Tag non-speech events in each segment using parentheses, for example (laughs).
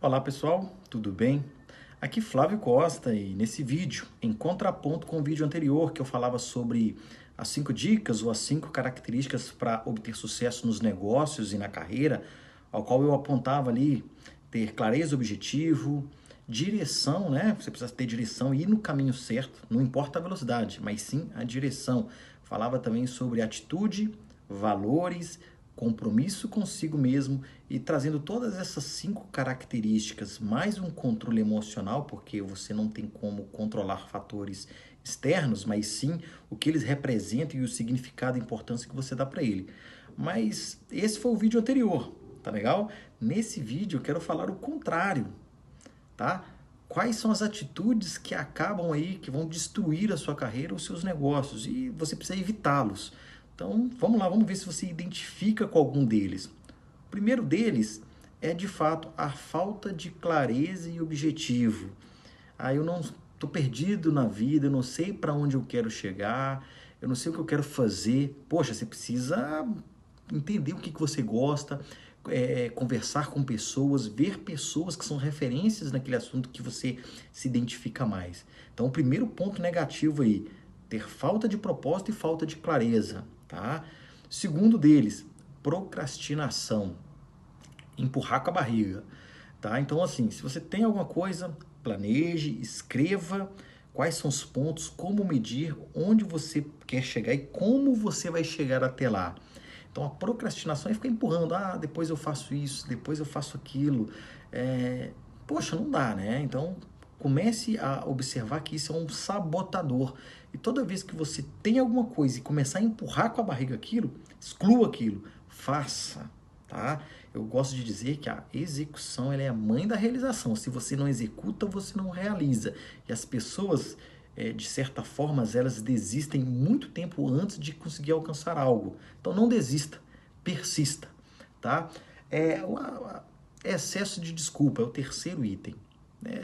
Olá pessoal, tudo bem? Aqui Flávio Costa e nesse vídeo, em contraponto com o vídeo anterior que eu falava sobre as cinco dicas ou as cinco características para obter sucesso nos negócios e na carreira, ao qual eu apontava ali ter clareza, objetivo, direção, né? Você precisa ter direção e ir no caminho certo, não importa a velocidade, mas sim a direção. Falava também sobre atitude, valores, compromisso consigo mesmo e trazendo todas essas cinco características, mais um controle emocional, porque você não tem como controlar fatores externos, mas sim o que eles representam e o significado e importância que você dá para ele. Mas esse foi o vídeo anterior, tá legal? Nesse vídeo eu quero falar o contrário, tá? Quais são as atitudes que acabam aí, que vão destruir a sua carreira, os seus negócios, e você precisa evitá-los. Então, vamos lá, vamos ver se você identifica com algum deles. O primeiro deles é, de fato, a falta de clareza e objetivo. Ah, eu não estou perdido na vida, eu não sei para onde eu quero chegar, eu não sei o que eu quero fazer. Poxa, você precisa entender o que, que você gosta, é, conversar com pessoas, ver pessoas que são referências naquele assunto que você se identifica mais. Então, o primeiro ponto negativo aí, ter falta de propósito e falta de clareza tá? Segundo deles, procrastinação, empurrar com a barriga, tá? Então assim, se você tem alguma coisa, planeje, escreva quais são os pontos, como medir, onde você quer chegar e como você vai chegar até lá. Então a procrastinação é ficar empurrando, ah, depois eu faço isso, depois eu faço aquilo. É... Poxa, não dá, né? Então comece a observar que isso é um sabotador. E toda vez que você tem alguma coisa e começar a empurrar com a barriga aquilo, exclua aquilo, faça, tá? Eu gosto de dizer que a execução é a mãe da realização. Se você não executa, você não realiza. E as pessoas, é, de certa forma, elas desistem muito tempo antes de conseguir alcançar algo. Então não desista, persista, tá? É, o excesso de desculpa é o terceiro item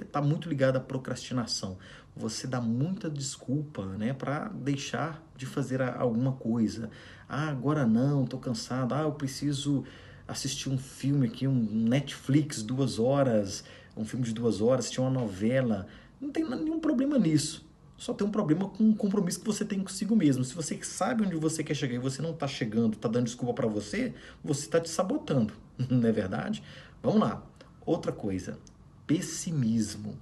está né, muito ligado à procrastinação. Você dá muita desculpa né, para deixar de fazer alguma coisa. Ah, agora não, estou cansado. Ah, eu preciso assistir um filme aqui, um Netflix, duas horas, um filme de duas horas, assistir uma novela. Não tem nenhum problema nisso. Só tem um problema com o compromisso que você tem consigo mesmo. Se você sabe onde você quer chegar e você não está chegando, está dando desculpa para você, você está te sabotando, (laughs) não é verdade? Vamos lá. Outra coisa, pessimismo.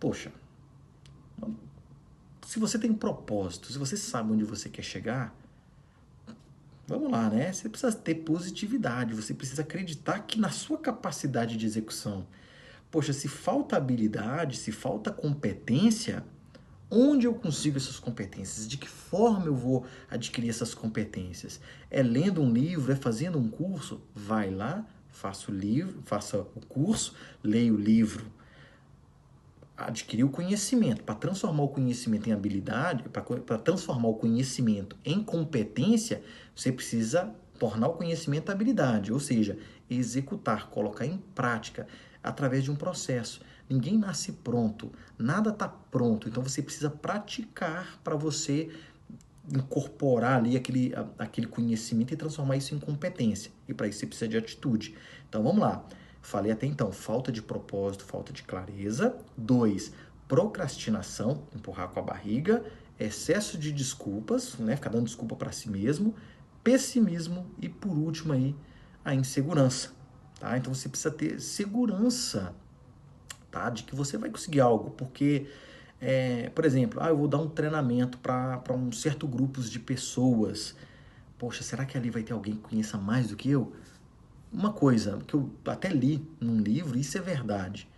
Poxa, se você tem um propósito, se você sabe onde você quer chegar, vamos lá, né? Você precisa ter positividade, você precisa acreditar que na sua capacidade de execução. Poxa, se falta habilidade, se falta competência, onde eu consigo essas competências? De que forma eu vou adquirir essas competências? É lendo um livro, é fazendo um curso? Vai lá, faça o livro, faça o curso, leia o livro, adquirir o conhecimento. Para transformar o conhecimento em habilidade, para transformar o conhecimento em competência, você precisa tornar o conhecimento habilidade, ou seja, executar, colocar em prática através de um processo. Ninguém nasce pronto, nada está pronto, então você precisa praticar para você incorporar ali aquele, aquele conhecimento e transformar isso em competência. E para isso você precisa de atitude. Então vamos lá. Falei até então, falta de propósito, falta de clareza. Dois, procrastinação, empurrar com a barriga. Excesso de desculpas, né? ficar dando desculpa para si mesmo. Pessimismo e por último aí, a insegurança. Tá? Então você precisa ter segurança tá? de que você vai conseguir algo, porque é, por exemplo, ah, eu vou dar um treinamento para um certo grupo de pessoas. Poxa, será que ali vai ter alguém que conheça mais do que eu? Uma coisa que eu até li num livro, isso é verdade.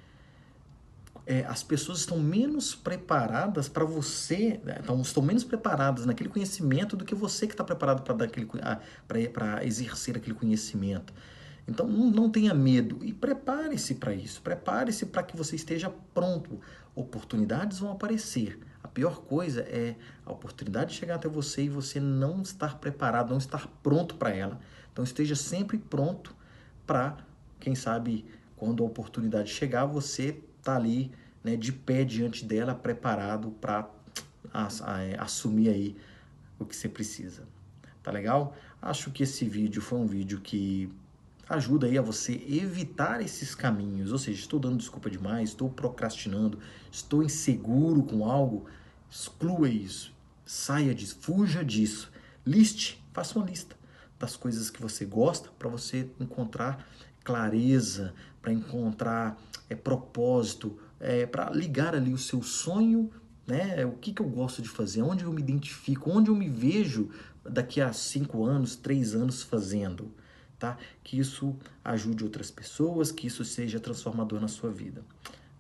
É, as pessoas estão menos preparadas para você, né, estão, estão menos preparadas naquele conhecimento do que você que está preparado para exercer aquele conhecimento. Então não, não tenha medo e prepare-se para isso. Prepare-se para que você esteja pronto. Oportunidades vão aparecer. A pior coisa é a oportunidade chegar até você e você não estar preparado, não estar pronto para ela. Então esteja sempre pronto para, quem sabe, quando a oportunidade chegar, você tá ali, né, de pé diante dela, preparado para assumir aí o que você precisa. Tá legal? Acho que esse vídeo foi um vídeo que ajuda aí a você evitar esses caminhos. Ou seja, estou dando desculpa demais, estou procrastinando, estou inseguro com algo. Exclua isso, saia disso, fuja disso. Liste, faça uma lista das coisas que você gosta para você encontrar clareza, para encontrar é, propósito, é, para ligar ali o seu sonho, né? O que, que eu gosto de fazer, onde eu me identifico, onde eu me vejo daqui a cinco anos, três anos fazendo tá? Que isso ajude outras pessoas, que isso seja transformador na sua vida.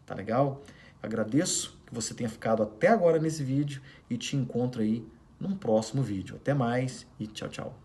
Tá legal? Agradeço que você tenha ficado até agora nesse vídeo e te encontro aí num próximo vídeo. Até mais e tchau, tchau.